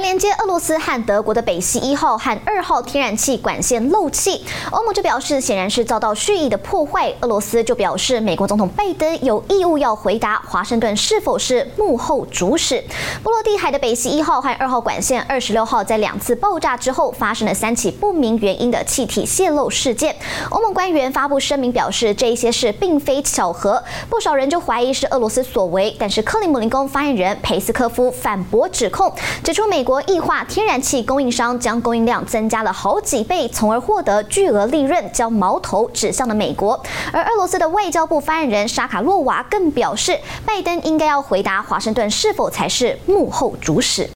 连接俄罗斯和德国的北溪一号和二号天然气管线漏气，欧盟就表示显然是遭到蓄意的破坏。俄罗斯就表示，美国总统拜登有义务要回答华盛顿是否是幕后主使。波罗的海的北溪一号和二号管线二十六号在两次爆炸之后，发生了三起不明原因的气体泄漏事件。欧盟官员发布声明表示，这一些事并非巧合，不少人就怀疑是俄罗斯所为。但是克里姆林宫发言人佩斯科夫反驳指控，指出美。美国液化天然气供应商将供应量增加了好几倍，从而获得巨额利润，将矛头指向了美国。而俄罗斯的外交部发言人沙卡洛娃更表示，拜登应该要回答华盛顿是否才是幕后主使。